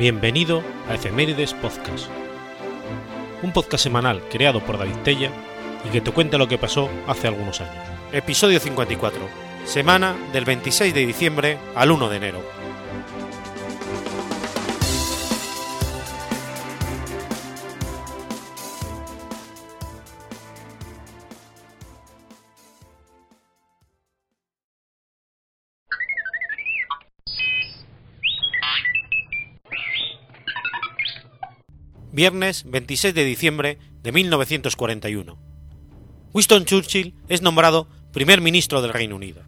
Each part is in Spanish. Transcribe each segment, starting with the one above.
Bienvenido a Efemérides Podcast, un podcast semanal creado por David Tella y que te cuenta lo que pasó hace algunos años. Episodio 54, semana del 26 de diciembre al 1 de enero. Viernes 26 de diciembre de 1941. Winston Churchill es nombrado primer ministro del Reino Unido.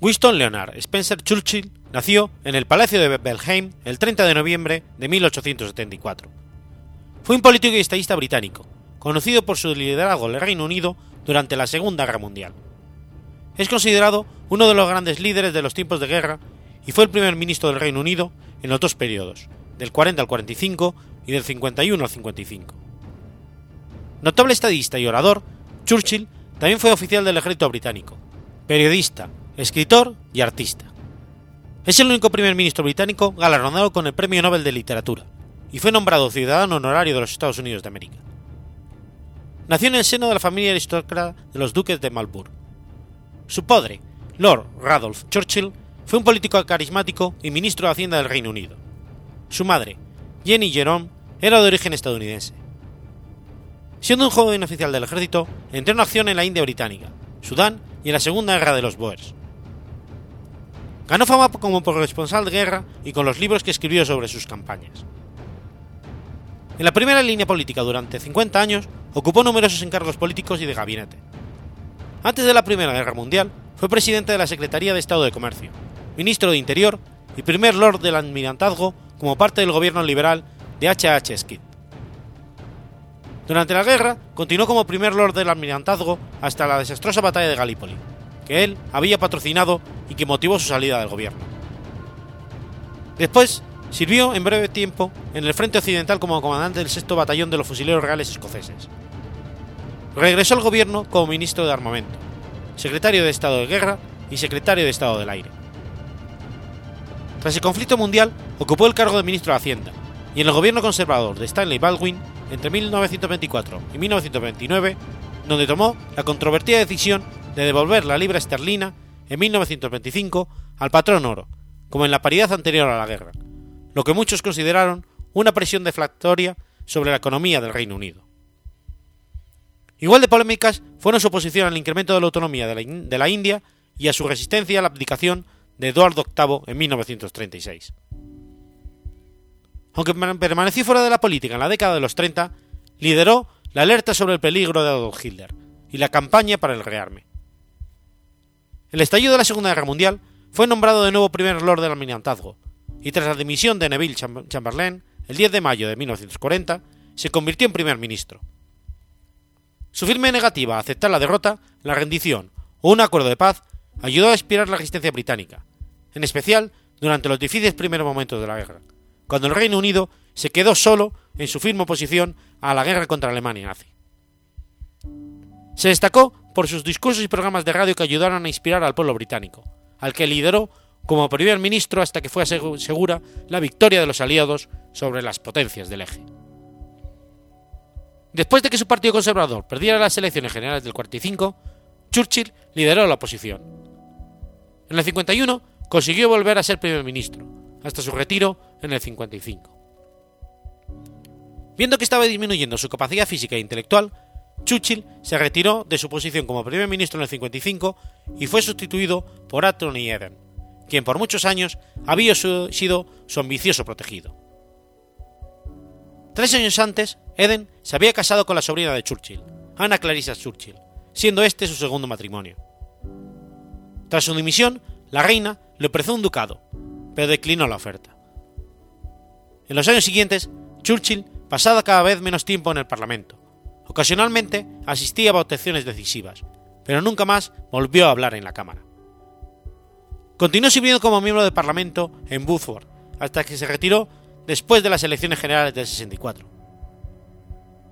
Winston Leonard Spencer Churchill nació en el Palacio de Belheim el 30 de noviembre de 1874. Fue un político y estadista británico, conocido por su liderazgo en el Reino Unido durante la Segunda Guerra Mundial. Es considerado uno de los grandes líderes de los tiempos de guerra y fue el primer ministro del Reino Unido en los dos periodos, del 40 al 45 y del 51 al 55. Notable estadista y orador, Churchill también fue oficial del ejército británico, periodista, escritor y artista. Es el único primer ministro británico galardonado con el Premio Nobel de Literatura y fue nombrado ciudadano honorario de los Estados Unidos de América. Nació en el seno de la familia aristócrata de los duques de Marlborough. Su padre, Lord Radolf Churchill, fue un político carismático y ministro de Hacienda del Reino Unido. Su madre, Jenny Jerome, era de origen estadounidense. Siendo un joven oficial del ejército, entró en acción en la India británica, Sudán y en la Segunda Guerra de los Boers. Ganó fama como corresponsal de guerra y con los libros que escribió sobre sus campañas. En la primera línea política durante 50 años, ocupó numerosos encargos políticos y de gabinete. Antes de la Primera Guerra Mundial, fue presidente de la Secretaría de Estado de Comercio, ministro de Interior y primer lord del almirantazgo como parte del gobierno liberal de H. H. Skid. Durante la guerra, continuó como primer lord del almirantazgo hasta la desastrosa batalla de Gallipoli, que él había patrocinado y que motivó su salida del gobierno. Después, sirvió en breve tiempo en el frente occidental como comandante del sexto batallón de los fusileros reales escoceses. Regresó al gobierno como ministro de Armamento, secretario de Estado de Guerra y secretario de Estado del Aire. Tras el conflicto mundial, ocupó el cargo de ministro de Hacienda, y en el gobierno conservador de Stanley Baldwin entre 1924 y 1929, donde tomó la controvertida decisión de devolver la libra esterlina en 1925 al patrón oro, como en la paridad anterior a la guerra, lo que muchos consideraron una presión deflactoria sobre la economía del Reino Unido. Igual de polémicas fueron su oposición al incremento de la autonomía de la, de la India y a su resistencia a la abdicación de Eduardo VIII en 1936. Aunque permaneció fuera de la política en la década de los 30, lideró la alerta sobre el peligro de Adolf Hitler y la campaña para el rearme. El estallido de la Segunda Guerra Mundial fue nombrado de nuevo primer lord del almirantazgo, y tras la dimisión de Neville Chamberlain el 10 de mayo de 1940, se convirtió en primer ministro. Su firme negativa a aceptar la derrota, la rendición o un acuerdo de paz ayudó a inspirar la resistencia británica, en especial durante los difíciles primeros momentos de la guerra, cuando el Reino Unido se quedó solo en su firme oposición a la guerra contra Alemania nazi. Se destacó por sus discursos y programas de radio que ayudaron a inspirar al pueblo británico, al que lideró como primer ministro hasta que fue segura la victoria de los aliados sobre las potencias del eje. Después de que su partido conservador perdiera las elecciones generales del 45, Churchill lideró la oposición. En el 51 consiguió volver a ser primer ministro, hasta su retiro en el 55. Viendo que estaba disminuyendo su capacidad física e intelectual, Churchill se retiró de su posición como primer ministro en el 55 y fue sustituido por Anthony Eden, quien por muchos años había sido su ambicioso protegido. Tres años antes, Eden se había casado con la sobrina de Churchill, Anna Clarissa Churchill, siendo este su segundo matrimonio. Tras su dimisión, la reina le ofreció un ducado, pero declinó la oferta. En los años siguientes, Churchill pasaba cada vez menos tiempo en el Parlamento. Ocasionalmente asistía a votaciones decisivas, pero nunca más volvió a hablar en la Cámara. Continuó sirviendo como miembro del Parlamento en Buford hasta que se retiró después de las elecciones generales del 64.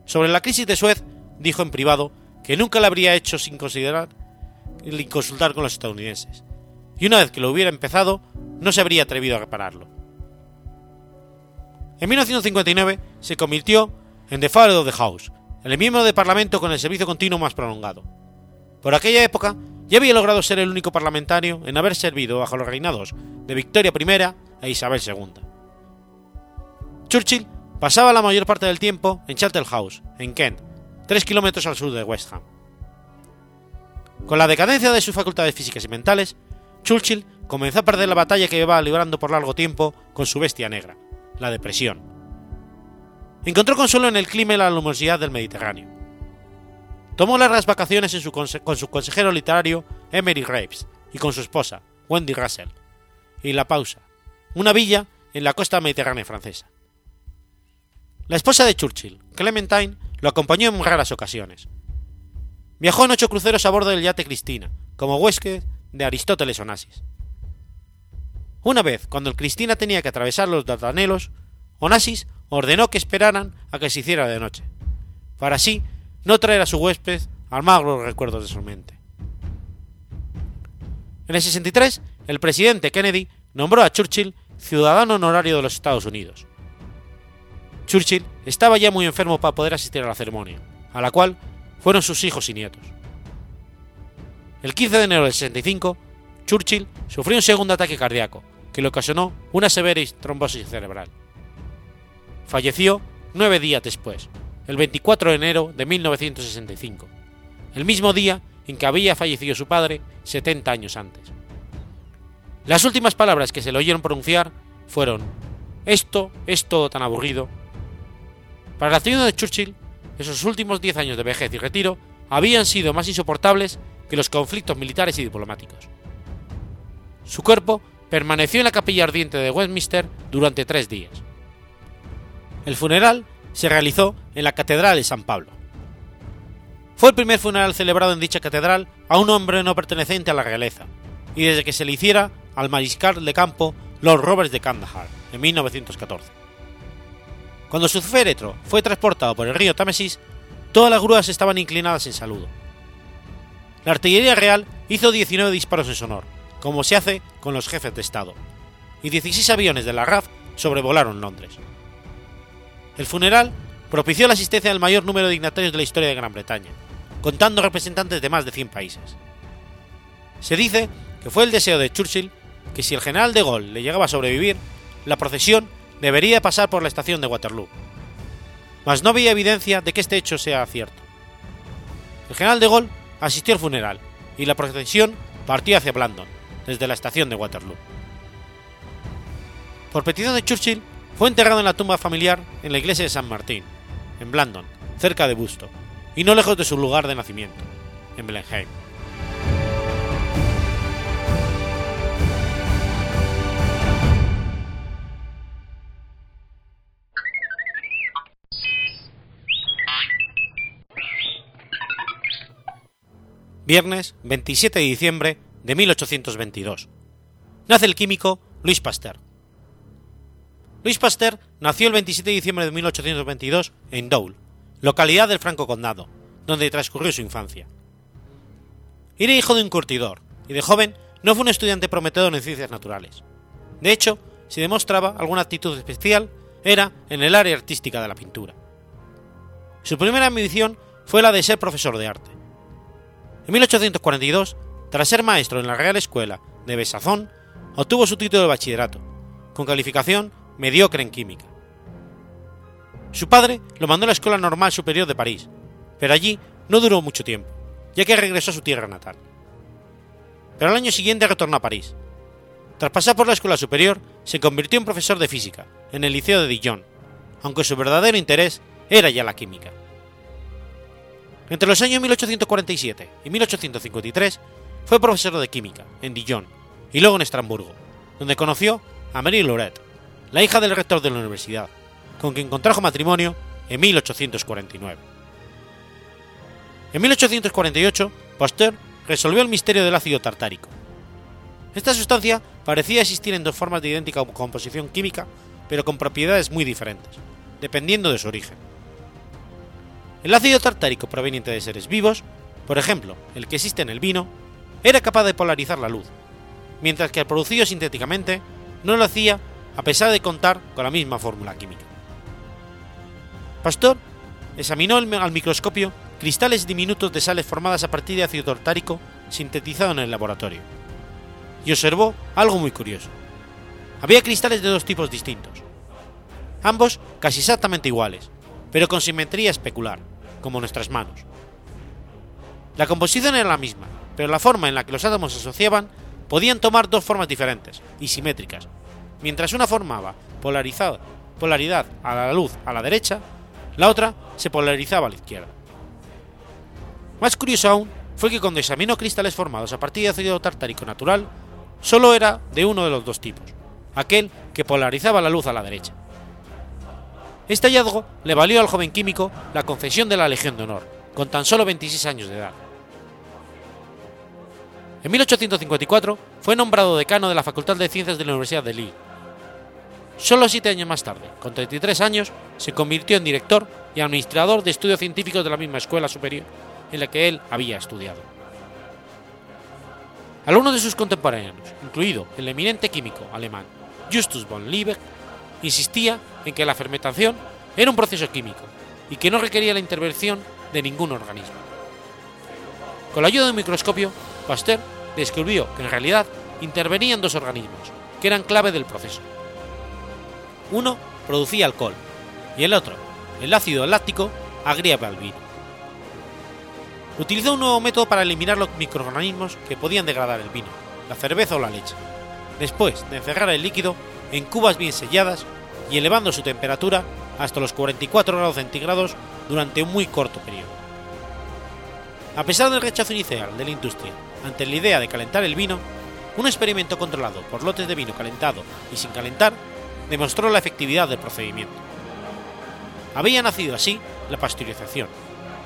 Sobre la crisis de Suez, dijo en privado que nunca la habría hecho sin considerar y consultar con los estadounidenses, y una vez que lo hubiera empezado, no se habría atrevido a repararlo. En 1959 se convirtió en The Father of the House, el miembro de Parlamento con el servicio continuo más prolongado. Por aquella época ya había logrado ser el único parlamentario en haber servido bajo los reinados de Victoria I e Isabel II. Churchill pasaba la mayor parte del tiempo en Charterhouse, en Kent, tres kilómetros al sur de West Ham. Con la decadencia de sus facultades físicas y mentales, Churchill comenzó a perder la batalla que llevaba librando por largo tiempo con su bestia negra, la depresión. Encontró consuelo en el clima y la luminosidad del Mediterráneo. Tomó largas vacaciones con su consejero literario Emery Graves y con su esposa, Wendy Russell, y La Pausa, una villa en la costa mediterránea francesa. La esposa de Churchill, Clementine, lo acompañó en raras ocasiones. Viajó en ocho cruceros a bordo del yate Cristina, como huésped de Aristóteles Onassis. Una vez, cuando el Cristina tenía que atravesar los Dardanelos, Onassis ordenó que esperaran a que se hiciera de noche, para así no traer a su huésped magros recuerdos de su mente. En el 63, el presidente Kennedy nombró a Churchill ciudadano honorario de los Estados Unidos. Churchill estaba ya muy enfermo para poder asistir a la ceremonia, a la cual fueron sus hijos y nietos. El 15 de enero del 65, Churchill sufrió un segundo ataque cardíaco, que le ocasionó una severa trombosis cerebral. Falleció nueve días después, el 24 de enero de 1965, el mismo día en que había fallecido su padre 70 años antes. Las últimas palabras que se le oyeron pronunciar fueron, esto es todo tan aburrido. Para la ciudad de Churchill, esos últimos 10 años de vejez y retiro habían sido más insoportables que los conflictos militares y diplomáticos. Su cuerpo permaneció en la capilla ardiente de Westminster durante tres días. El funeral se realizó en la Catedral de San Pablo. Fue el primer funeral celebrado en dicha catedral a un hombre no perteneciente a la realeza, y desde que se le hiciera al mariscal de campo Lord Roberts de Kandahar, en 1914. Cuando su féretro fue transportado por el río Támesis, todas las grúas estaban inclinadas en saludo. La artillería real hizo 19 disparos en su honor, como se hace con los jefes de Estado, y 16 aviones de la RAF sobrevolaron Londres. El funeral propició la asistencia del mayor número de dignatarios de la historia de Gran Bretaña, contando representantes de más de 100 países. Se dice que fue el deseo de Churchill que si el general de Gaulle le llegaba a sobrevivir, la procesión debería pasar por la estación de Waterloo. Mas no había evidencia de que este hecho sea cierto. El general de Gaulle asistió al funeral y la procesión partió hacia Blandon, desde la estación de Waterloo. Por petición de Churchill, fue enterrado en la tumba familiar en la iglesia de San Martín, en Blandon, cerca de Busto, y no lejos de su lugar de nacimiento, en Blenheim. Viernes 27 de diciembre de 1822. Nace el químico Luis Pasteur. Luis Pasteur nació el 27 de diciembre de 1822 en Dole, localidad del Franco Condado, donde transcurrió su infancia. Era hijo de un curtidor, y de joven no fue un estudiante prometedor en ciencias naturales. De hecho, si demostraba alguna actitud especial, era en el área artística de la pintura. Su primera ambición fue la de ser profesor de arte. En 1842 tras ser maestro en la Real Escuela de Besazón, obtuvo su título de bachillerato, con calificación mediocre en química. Su padre lo mandó a la Escuela Normal Superior de París, pero allí no duró mucho tiempo, ya que regresó a su tierra natal. Pero al año siguiente retornó a París. Tras pasar por la Escuela Superior, se convirtió en profesor de física en el Liceo de Dijon, aunque su verdadero interés era ya la química. Entre los años 1847 y 1853 fue profesor de química en Dijon y luego en Estrasburgo, donde conoció a Marie Lauret, la hija del rector de la universidad, con quien contrajo matrimonio en 1849. En 1848, Pasteur resolvió el misterio del ácido tartárico. Esta sustancia parecía existir en dos formas de idéntica composición química, pero con propiedades muy diferentes, dependiendo de su origen. El ácido tartárico proveniente de seres vivos, por ejemplo, el que existe en el vino, era capaz de polarizar la luz, mientras que el producido sintéticamente no lo hacía a pesar de contar con la misma fórmula química. Pasteur examinó al microscopio cristales diminutos de sales formadas a partir de ácido tartárico sintetizado en el laboratorio, y observó algo muy curioso. Había cristales de dos tipos distintos, ambos casi exactamente iguales, pero con simetría especular, como nuestras manos. La composición era la misma, pero la forma en la que los átomos se asociaban podían tomar dos formas diferentes y simétricas. Mientras una formaba polaridad a la luz a la derecha, la otra se polarizaba a la izquierda. Más curioso aún fue que cuando examinó cristales formados a partir de ácido tartárico natural, solo era de uno de los dos tipos, aquel que polarizaba la luz a la derecha. Este hallazgo le valió al joven químico la concesión de la Legión de Honor, con tan solo 26 años de edad. En 1854 fue nombrado decano de la Facultad de Ciencias de la Universidad de Lille. Solo siete años más tarde, con 33 años, se convirtió en director y administrador de estudios científicos de la misma escuela superior en la que él había estudiado. Algunos de sus contemporáneos, incluido el eminente químico alemán Justus von Liebig, insistía en que la fermentación era un proceso químico y que no requería la intervención de ningún organismo. Con la ayuda de un microscopio, Pasteur descubrió que en realidad intervenían dos organismos, que eran clave del proceso. Uno producía alcohol y el otro, el ácido láctico, agriaba el vino. Utilizó un nuevo método para eliminar los microorganismos que podían degradar el vino, la cerveza o la leche, después de encerrar el líquido en cubas bien selladas y elevando su temperatura hasta los 44 grados centígrados durante un muy corto periodo. A pesar del rechazo inicial de la industria ante la idea de calentar el vino, un experimento controlado por lotes de vino calentado y sin calentar demostró la efectividad del procedimiento. Había nacido así la pasteurización,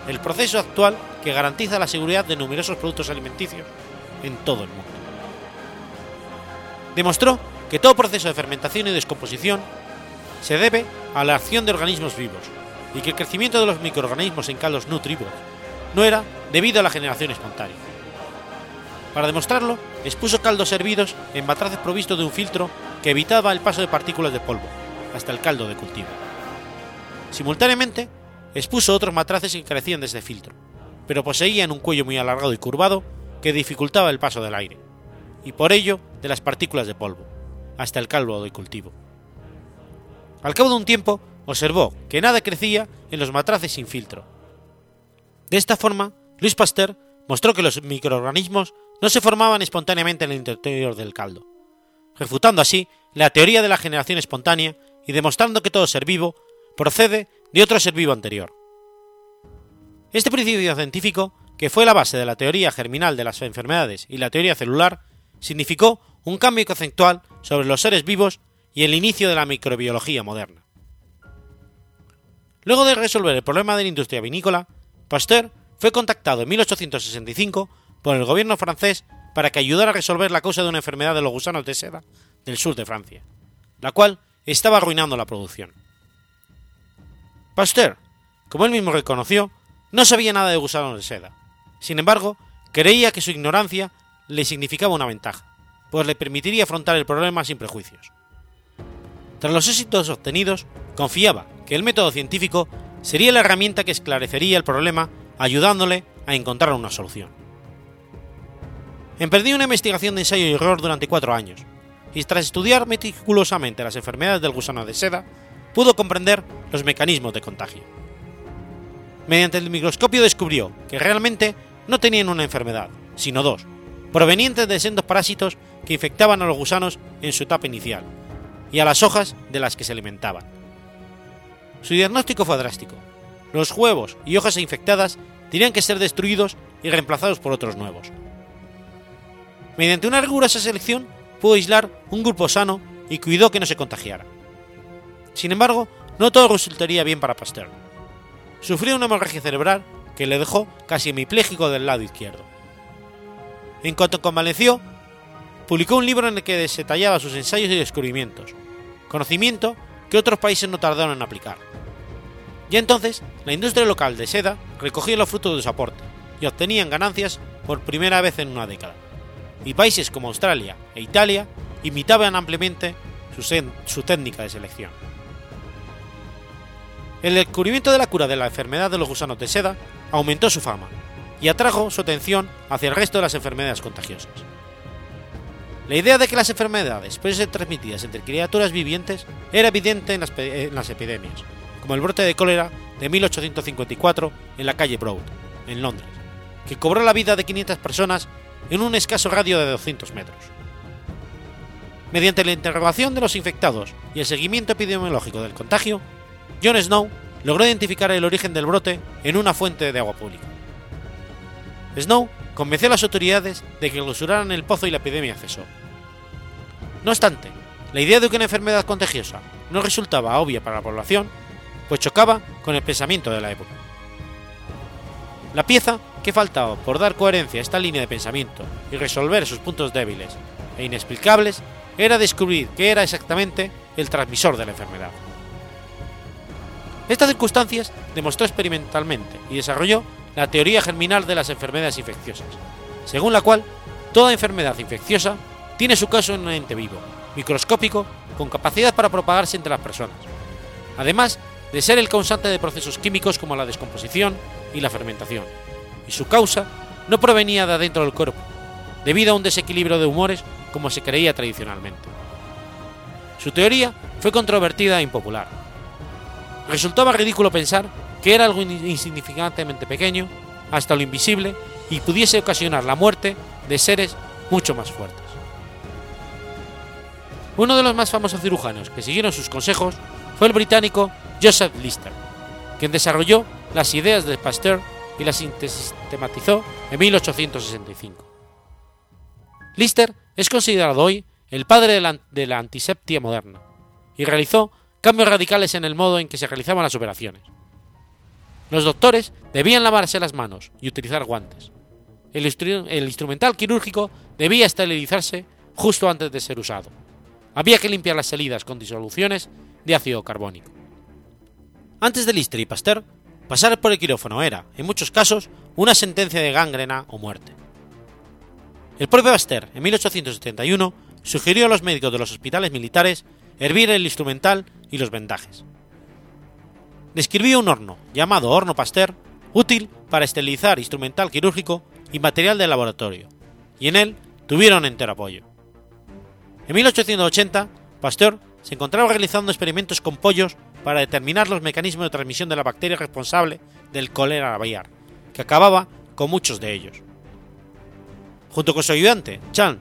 el proceso actual que garantiza la seguridad de numerosos productos alimenticios en todo el mundo. Demostró que todo proceso de fermentación y descomposición se debe a la acción de organismos vivos y que el crecimiento de los microorganismos en caldos nutritivos no era debido a la generación espontánea. Para demostrarlo, expuso caldos hervidos en matraces provistos de un filtro que evitaba el paso de partículas de polvo hasta el caldo de cultivo. Simultáneamente, expuso otros matraces que carecían de este filtro, pero poseían un cuello muy alargado y curvado que dificultaba el paso del aire, y por ello de las partículas de polvo, hasta el caldo de cultivo. Al cabo de un tiempo, observó que nada crecía en los matraces sin filtro. De esta forma, Luis Pasteur mostró que los microorganismos no se formaban espontáneamente en el interior del caldo, refutando así la teoría de la generación espontánea y demostrando que todo ser vivo procede de otro ser vivo anterior. Este principio científico, que fue la base de la teoría germinal de las enfermedades y la teoría celular, significó un cambio conceptual sobre los seres vivos y el inicio de la microbiología moderna. Luego de resolver el problema de la industria vinícola, Pasteur fue contactado en 1865 por el gobierno francés para que ayudara a resolver la causa de una enfermedad de los gusanos de seda del sur de Francia, la cual estaba arruinando la producción. Pasteur, como él mismo reconoció, no sabía nada de gusanos de seda. Sin embargo, creía que su ignorancia le significaba una ventaja, pues le permitiría afrontar el problema sin prejuicios. Tras los éxitos obtenidos, confiaba que el método científico sería la herramienta que esclarecería el problema ayudándole a encontrar una solución. Emprendió una investigación de ensayo y error durante cuatro años, y tras estudiar meticulosamente las enfermedades del gusano de seda, pudo comprender los mecanismos de contagio. Mediante el microscopio descubrió que realmente no tenían una enfermedad, sino dos, provenientes de sendos parásitos que infectaban a los gusanos en su etapa inicial, y a las hojas de las que se alimentaban. Su diagnóstico fue drástico. Los huevos y hojas infectadas tenían que ser destruidos y reemplazados por otros nuevos. Mediante una rigurosa selección pudo aislar un grupo sano y cuidó que no se contagiara. Sin embargo, no todo resultaría bien para Pasteur. Sufrió una hemorragia cerebral que le dejó casi hemipléjico del lado izquierdo. En cuanto convaleció, publicó un libro en el que detallaba sus ensayos y descubrimientos, conocimiento que otros países no tardaron en aplicar. Ya entonces, la industria local de seda recogía los frutos de su aporte y obtenían ganancias por primera vez en una década. Y países como Australia e Italia imitaban ampliamente su, su técnica de selección. el descubrimiento de la cura de la enfermedad de los gusanos de seda aumentó su fama y atrajo su atención hacia el resto de las enfermedades contagiosas. La idea de que las enfermedades pueden ser transmitidas entre criaturas vivientes era evidente en las, epidemias, como el brote de cólera de 1854 en la calle Broad, en Londres, que cobró la vida de 500 personas en un escaso radio de 200 metros. Mediante la interrogación de los infectados y el seguimiento epidemiológico del contagio, John Snow logró identificar el origen del brote en una fuente de agua pública. Snow convenció a las autoridades de que clausuraran el pozo y la epidemia cesó. No obstante, la idea de que una enfermedad contagiosa no resultaba obvia para la población, pues chocaba con el pensamiento de la época. La pieza que faltaba por dar coherencia a esta línea de pensamiento y resolver sus puntos débiles e inexplicables era descubrir qué era exactamente el transmisor de la enfermedad. Estas circunstancias demostró experimentalmente y desarrolló la teoría germinal de las enfermedades infecciosas, según la cual toda enfermedad infecciosa tiene su caso en un ente vivo, microscópico, con capacidad para propagarse entre las personas, además de ser el causante de procesos químicos como la descomposición y la fermentación, y su causa no provenía de adentro del cuerpo, debido a un desequilibrio de humores como se creía tradicionalmente. Su teoría fue controvertida e impopular. Resultaba ridículo pensar que era algo insignificantemente pequeño, hasta lo invisible, y pudiese ocasionar la muerte de seres mucho más fuertes. Uno de los más famosos cirujanos que siguieron sus consejos fue el británico Joseph Lister, quien desarrolló las ideas de Pasteur y las sistematizó en 1865. Lister es considerado hoy el padre de la, de moderna y realizó cambios radicales en el modo en que se realizaban las operaciones. Los doctores debían lavarse las manos y utilizar guantes. El, instrumental quirúrgico debía esterilizarse justo antes de ser usado. Había que limpiar las salidas con disoluciones de ácido carbónico. Antes de Lister y Pasteur, pasar por el quirófano era, en muchos casos, una sentencia de gangrena o muerte. El propio Pasteur, en 1871, sugirió a los médicos de los hospitales militares hervir el instrumental y los vendajes. Describió un horno, llamado horno Pasteur, útil para esterilizar instrumental quirúrgico y material de laboratorio, y en él tuvieron entero apoyo. En 1880, Pasteur se encontraba realizando experimentos con pollos para determinar los mecanismos de transmisión de la bacteria responsable del cólera aviar, que acababa con muchos de ellos. Junto con su ayudante, Charles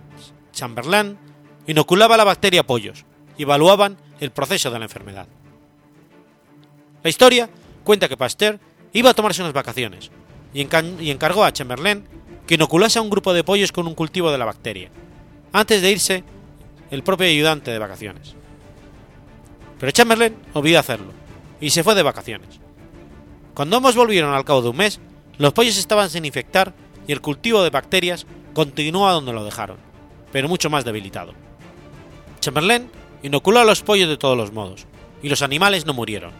Chamberlain, inoculaba la bacteria a pollos y evaluaban el proceso de la enfermedad. La historia cuenta que Pasteur iba a tomarse unas vacaciones y, encargó a Chamberlain que inoculase a un grupo de pollos con un cultivo de la bacteria, antes de irse el propio ayudante de vacaciones. Pero Chamberlain olvidó hacerlo y se fue de vacaciones. Cuando ambos volvieron al cabo de un mes, los pollos estaban sin infectar y el cultivo de bacterias continuó donde lo dejaron, pero mucho más debilitado. Chamberlain inoculó a los pollos de todos los modos, y los animales no murieron.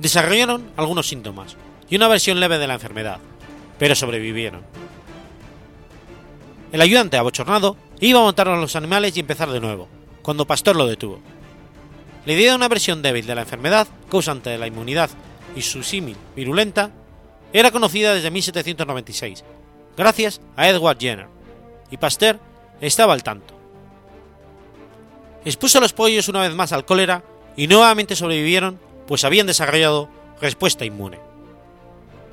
Desarrollaron algunos síntomas y una versión leve de la enfermedad, pero sobrevivieron. El ayudante abochornado iba a montar a los animales y empezar de nuevo, cuando Pastor lo detuvo. La idea de una versión débil de la enfermedad, causante de la inmunidad y su símil virulenta, era conocida desde 1796 gracias a Edward Jenner, y Pasteur estaba al tanto. Expuso a los pollos una vez más al cólera y nuevamente sobrevivieron pues habían desarrollado respuesta inmune.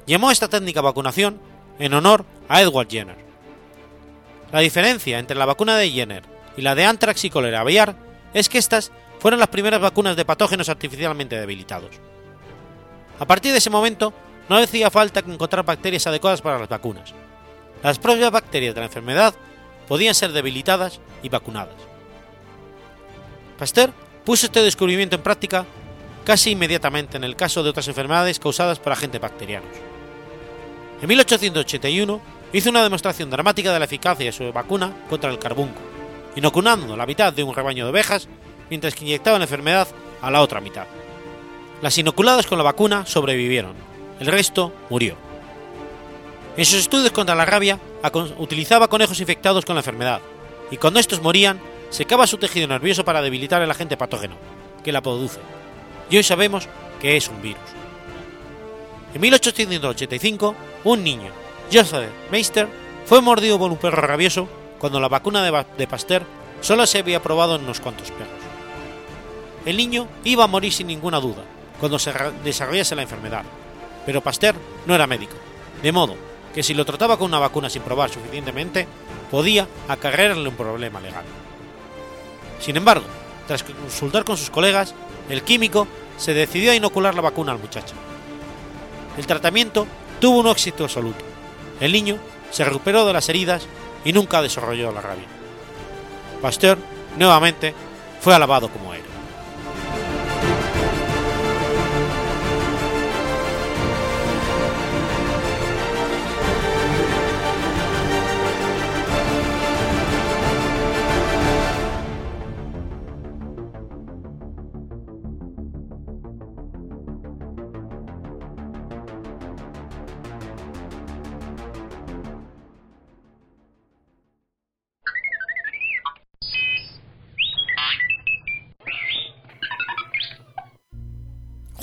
Llamó a esta técnica vacunación en honor a Edward Jenner. La diferencia entre la vacuna de Jenner y la de anthrax y cólera aviar es que estas fueron las primeras vacunas de patógenos artificialmente debilitados. A partir de ese momento, no hacía falta encontrar bacterias adecuadas para las vacunas, las propias bacterias de la enfermedad podían ser debilitadas y vacunadas. Pasteur puso este descubrimiento en práctica casi inmediatamente en el caso de otras enfermedades causadas por agentes bacterianos. En 1881 hizo una demostración dramática de la eficacia de su vacuna contra el carbunco, inoculando la mitad de un rebaño de ovejas mientras que inyectaba la enfermedad a la otra mitad. Las inoculadas con la vacuna sobrevivieron, el resto murió. En sus estudios contra la rabia utilizaba conejos infectados con la enfermedad, y cuando estos morían, secaba su tejido nervioso para debilitar el agente patógeno, que la produce. Y hoy sabemos que es un virus. En 1885, un niño, Joseph Meister, fue mordido por un perro rabioso cuando la vacuna de Pasteur solo se había probado en unos cuantos perros. El niño iba a morir sin ninguna duda cuando se desarrollase la enfermedad, pero Pasteur no era médico, de modo que si lo trataba con una vacuna sin probar suficientemente, podía acarrearle un problema legal. Sin embargo, tras consultar con sus colegas, el químico se decidió a inocular la vacuna al muchacho. El tratamiento tuvo un éxito absoluto. El niño se recuperó de las heridas y nunca desarrolló la rabia. Pasteur, nuevamente, fue alabado como héroe.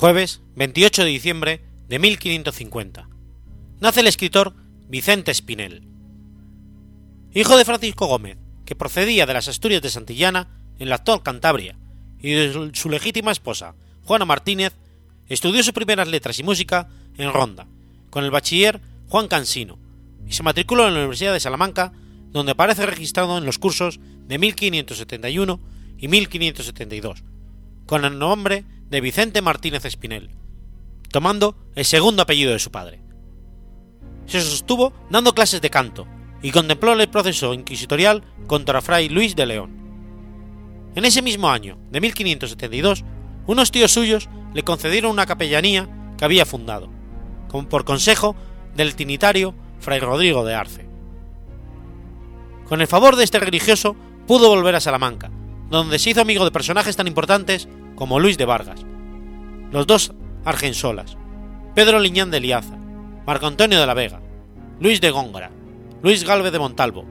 Jueves 28 de diciembre de 1550. Nace el escritor Vicente Espinel. Hijo de Francisco Gómez, que procedía de las Asturias de Santillana, en la actual Cantabria, y de su legítima esposa, Juana Martínez, estudió sus primeras letras y música en Ronda, con el bachiller Juan Cansino, y se matriculó en la Universidad de Salamanca, donde aparece registrado en los cursos de 1571 y 1572, con el nombre de Vicente Martínez Espinel, tomando el segundo apellido de su padre. Se sostuvo dando clases de canto y contempló el proceso inquisitorial contra Fray Luis de León. En ese mismo año, de 1572, unos tíos suyos le concedieron una capellanía que había fundado, por consejo del tinitario Fray Rodrigo de Arce. Con el favor de este religioso pudo volver a Salamanca, donde se hizo amigo de personajes tan importantes como Luis de Vargas, los dos Argensolas, Pedro Liñán de Liaza, Marco Antonio de la Vega, Luis de Góngora, Luis Galvez de Montalvo,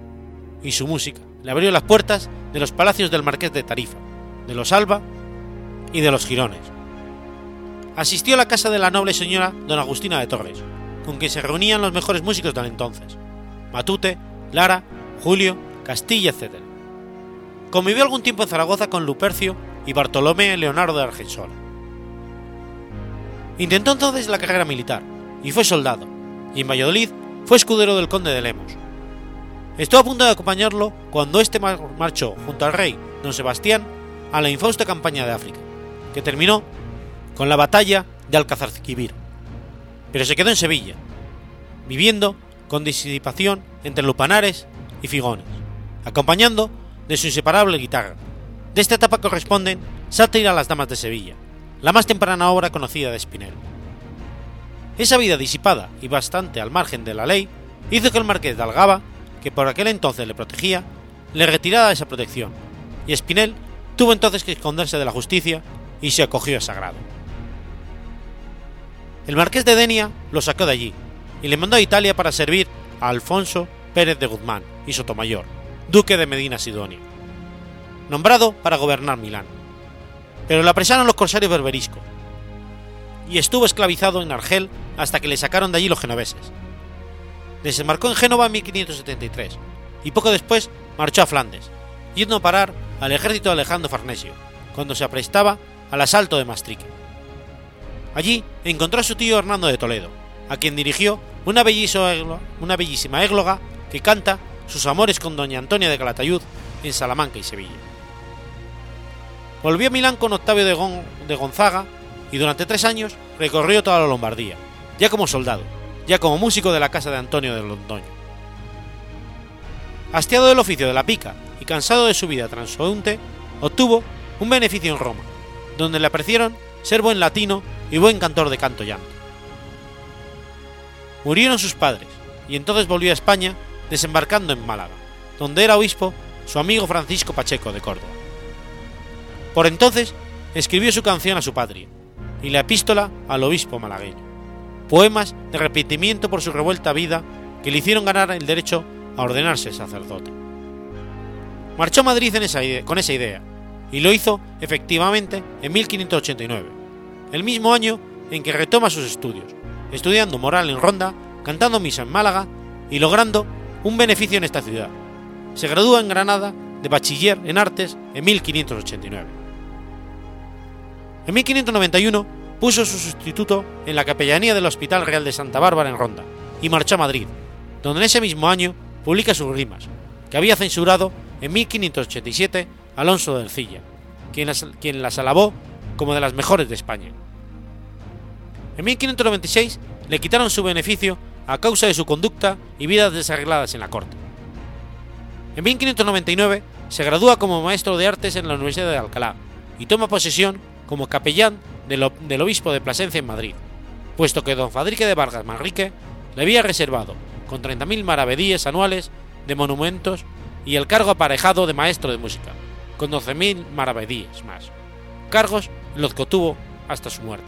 y su música le abrió las puertas de los palacios del Marqués de Tarifa, de los Alba y de los Girones. Asistió a la casa de la noble señora don Agustina de Torres, con quien se reunían los mejores músicos del entonces, Matute, Lara, Julio, Castilla, etc. Convivió algún tiempo en Zaragoza con Lupercio y Bartolomé Leonardo de Argensola. Intentó entonces la carrera militar y fue soldado, y en Valladolid fue escudero del conde de Lemos. Estuvo a punto de acompañarlo cuando este marchó junto al rey don Sebastián a la infausta campaña de África, que terminó con la batalla de Alcazarquivir, pero se quedó en Sevilla, viviendo con disipación entre lupanares y figones, acompañando de su inseparable guitarra, de esta etapa corresponden Sátira a las Damas de Sevilla, la más temprana obra conocida de Spinel. Esa vida disipada y bastante al margen de la ley hizo que el marqués de Algaba, que por aquel entonces le protegía, le retirara esa protección, y Spinel tuvo entonces que esconderse de la justicia y se acogió a Sagrado. El marqués de Denia lo sacó de allí y le mandó a Italia para servir a Alfonso Pérez de Guzmán y Sotomayor, duque de Medina Sidonia nombrado para gobernar Milán. Pero lo apresaron los corsarios berberiscos y estuvo esclavizado en Argel hasta que le sacaron de allí los genoveses. Desembarcó en Génova en 1573 y poco después marchó a Flandes, yendo a parar al ejército de Alejandro Farnesio, cuando se aprestaba al asalto de Maastricht. Allí encontró a su tío Hernando de Toledo, a quien dirigió una bellísima, una bellísima égloga que canta sus amores con doña Antonia de Calatayud en Salamanca y Sevilla. Volvió a Milán con Octavio de, Gonzaga y durante tres años recorrió toda la Lombardía, ya como soldado, ya como músico de la casa de Antonio de Londoño. Hastiado del oficio de la pica y cansado de su vida transeúnte, obtuvo un beneficio en Roma, donde le apreciaron ser buen latino y buen cantor de canto llanto. Murieron sus padres, y entonces volvió a España desembarcando en Málaga, donde era obispo su amigo Francisco Pacheco de Córdoba. Por entonces escribió su canción a su patria y la epístola al obispo malagueño, poemas de arrepentimiento por su revuelta vida que le hicieron ganar el derecho a ordenarse sacerdote. Marchó a Madrid con esa idea y lo hizo efectivamente en 1589, el mismo año en que retoma sus estudios, estudiando moral en Ronda, cantando misa en Málaga y logrando un beneficio en esta ciudad. Se gradúa en Granada de bachiller en artes en 1589. En 1591 puso su sustituto en la capellanía del Hospital Real de Santa Bárbara en Ronda y marchó a Madrid, donde en ese mismo año publica sus rimas, que había censurado en 1587 Alonso de Ercilla, quien las, quien las alabó como de las mejores de España. En 1596 le quitaron su beneficio a causa de su conducta y vidas desarregladas en la corte. En 1599 se gradúa como maestro de artes en la Universidad de Alcalá y toma posesión como capellán del, obispo de Plasencia en Madrid, puesto que don Fadrique de Vargas Manrique le había reservado, con 30.000 maravedíes anuales de monumentos y el cargo aparejado de maestro de música, con 12.000 maravedíes más, cargos en los que obtuvo hasta su muerte.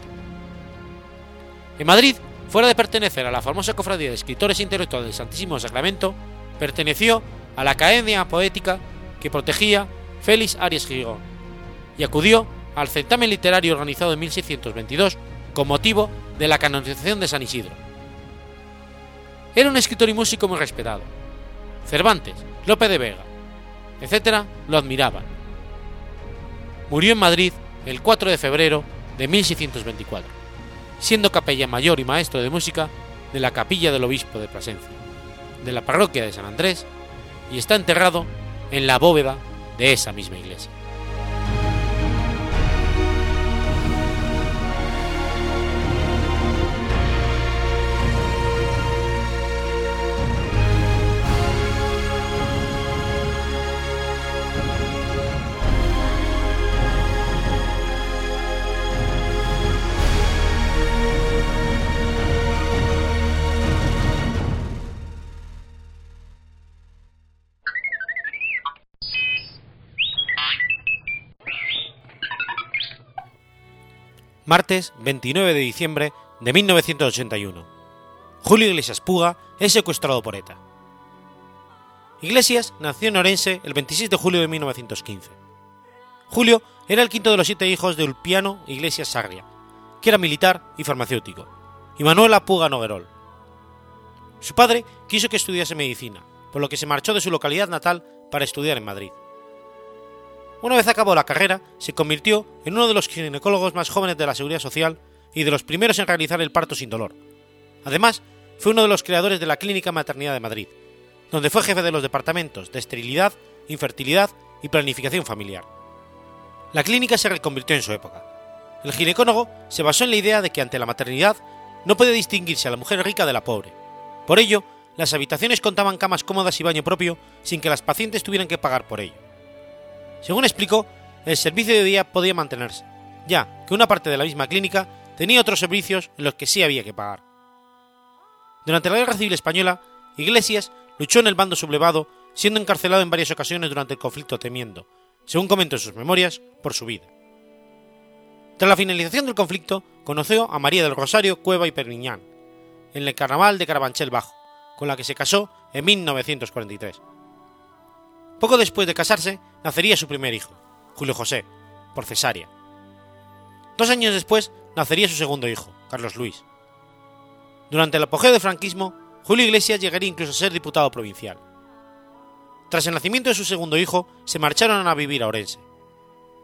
En Madrid, fuera de pertenecer a la famosa cofradía de escritores intelectuales del Santísimo Sacramento, perteneció a la Academia Poética que protegía Félix Arias Gigón y acudió al certamen literario organizado en 1622 con motivo de la canonización de San Isidro. Era un escritor y músico muy respetado. Cervantes, Lope de Vega, etc., lo admiraban. Murió en Madrid el 4 de febrero de 1624, siendo capellán mayor y maestro de música de la capilla del obispo de Plasencia, de la parroquia de San Andrés, y está enterrado en la bóveda de esa misma iglesia. Martes 29 de diciembre de 1981. Julio Iglesias Puga es secuestrado por ETA. Iglesias nació en Orense el 26 de julio de 1915. Julio era el quinto de los siete hijos de Ulpiano Iglesias Sagria, que era militar y farmacéutico, y Manuela Puga Noguerol. Su padre quiso que estudiase medicina, por lo que se marchó de su localidad natal para estudiar en Madrid. Una vez acabó la carrera, se convirtió en uno de los ginecólogos más jóvenes de la Seguridad Social y de los primeros en realizar el parto sin dolor. Además, fue uno de los creadores de la Clínica Maternidad de Madrid, donde fue jefe de los departamentos de esterilidad, infertilidad y planificación familiar. La clínica se reconvirtió en su época. El ginecólogo se basó en la idea de que ante la maternidad no puede distinguirse a la mujer rica de la pobre. Por ello, las habitaciones contaban camas cómodas y baño propio sin que las pacientes tuvieran que pagar por ello. Según explicó, el servicio de día podía mantenerse, ya que una parte de la misma clínica tenía otros servicios en los que sí había que pagar. Durante la Guerra Civil Española, Iglesias luchó en el bando sublevado, siendo encarcelado en varias ocasiones durante el conflicto temiendo, según comentó en sus memorias, por su vida. Tras la finalización del conflicto, conoció a María del Rosario Cueva y Perniñán, en el carnaval de Carabanchel Bajo, con la que se casó en 1943. Poco después de casarse, nacería su primer hijo, Julio José, por cesárea. Dos años después nacería su segundo hijo, Carlos Luis. Durante el apogeo del franquismo, Julio Iglesias llegaría incluso a ser diputado provincial. Tras el nacimiento de su segundo hijo, se marcharon a vivir a Orense.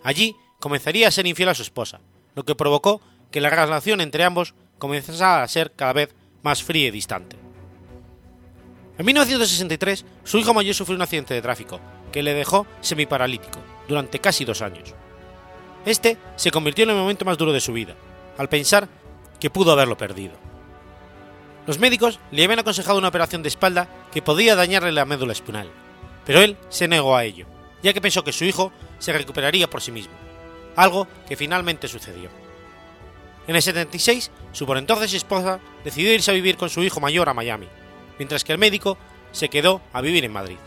Allí comenzaría a ser infiel a su esposa, lo que provocó que la relación entre ambos comenzara a ser cada vez más fría y distante. En 1963, su hijo mayor sufrió un accidente de tráfico que le dejó semiparalítico durante casi dos años. Este se convirtió en el momento más duro de su vida, al pensar que pudo haberlo perdido. Los médicos le habían aconsejado una operación de espalda que podía dañarle la médula espinal, pero él se negó a ello, ya que pensó que su hijo se recuperaría por sí mismo, algo que finalmente sucedió. En el 76, su por entonces esposa decidió irse a vivir con su hijo mayor a Miami, mientras que el médico se quedó a vivir en Madrid.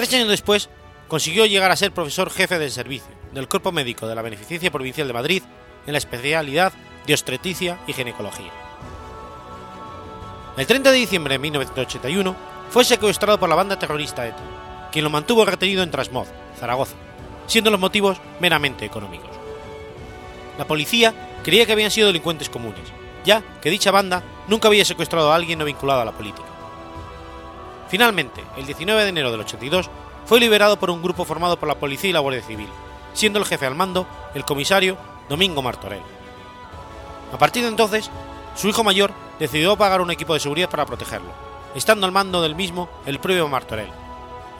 Tres años después, consiguió llegar a ser profesor jefe del servicio del Cuerpo Médico de la Beneficencia Provincial de Madrid en la especialidad de obstetricia y ginecología. El 30 de diciembre de 1981 fue secuestrado por la banda terrorista ETA, quien lo mantuvo retenido en Trasmoz, Zaragoza, siendo los motivos meramente económicos. la policía creía que habían sido delincuentes comunes, ya que dicha banda nunca había secuestrado a alguien no vinculado a la política. Finalmente, el 19 de enero del 82, fue liberado por un grupo formado por la policía y la Guardia Civil, siendo el jefe al mando el comisario Domingo Martorell. A partir de entonces, su hijo mayor decidió pagar un equipo de seguridad para protegerlo, estando al mando del mismo el propio Martorell,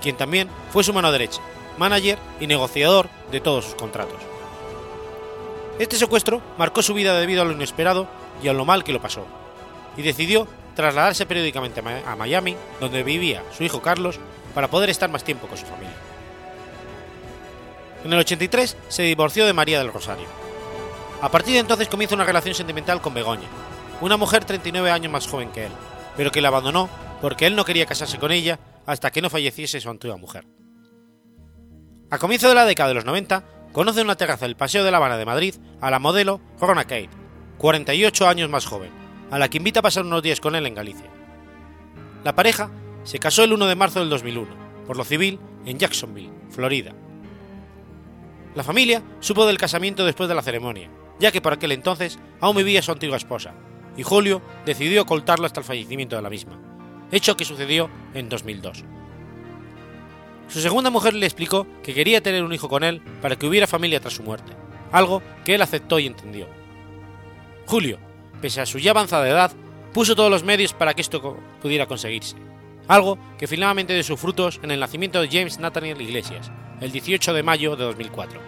quien también fue su mano derecha, manager y negociador de todos sus contratos. Este secuestro marcó su vida debido a lo inesperado y a lo mal que lo pasó, y decidió trasladarse periódicamente a Miami, donde vivía su hijo Carlos, para poder estar más tiempo con su familia. En el 83 se divorció de María del Rosario. A partir de entonces comienza una relación sentimental con Begoña, una mujer 39 años más joven que él, pero que la abandonó porque él no quería casarse con ella hasta que no falleciese su antigua mujer. A comienzo de la década de los 90, conoce en una terraza del Paseo de la Habana de Madrid a la modelo Rona Kate, 48 años más joven, a la que invita a pasar unos días con él en Galicia. La pareja se casó el 1 de marzo del 2001, por lo civil, en Jacksonville, Florida. La familia supo del casamiento después de la ceremonia, ya que por aquel entonces aún vivía su antigua esposa, y Julio decidió ocultarlo hasta el fallecimiento de la misma, hecho que sucedió en 2002. Su segunda mujer le explicó que quería tener un hijo con él para que hubiera familia tras su muerte, algo que él aceptó y entendió. Julio, pese a su ya avanzada edad, puso todos los medios para que esto pudiera conseguirse, algo que finalmente dio sus frutos en el nacimiento de James Nathaniel Iglesias, el 18 de mayo de 2004.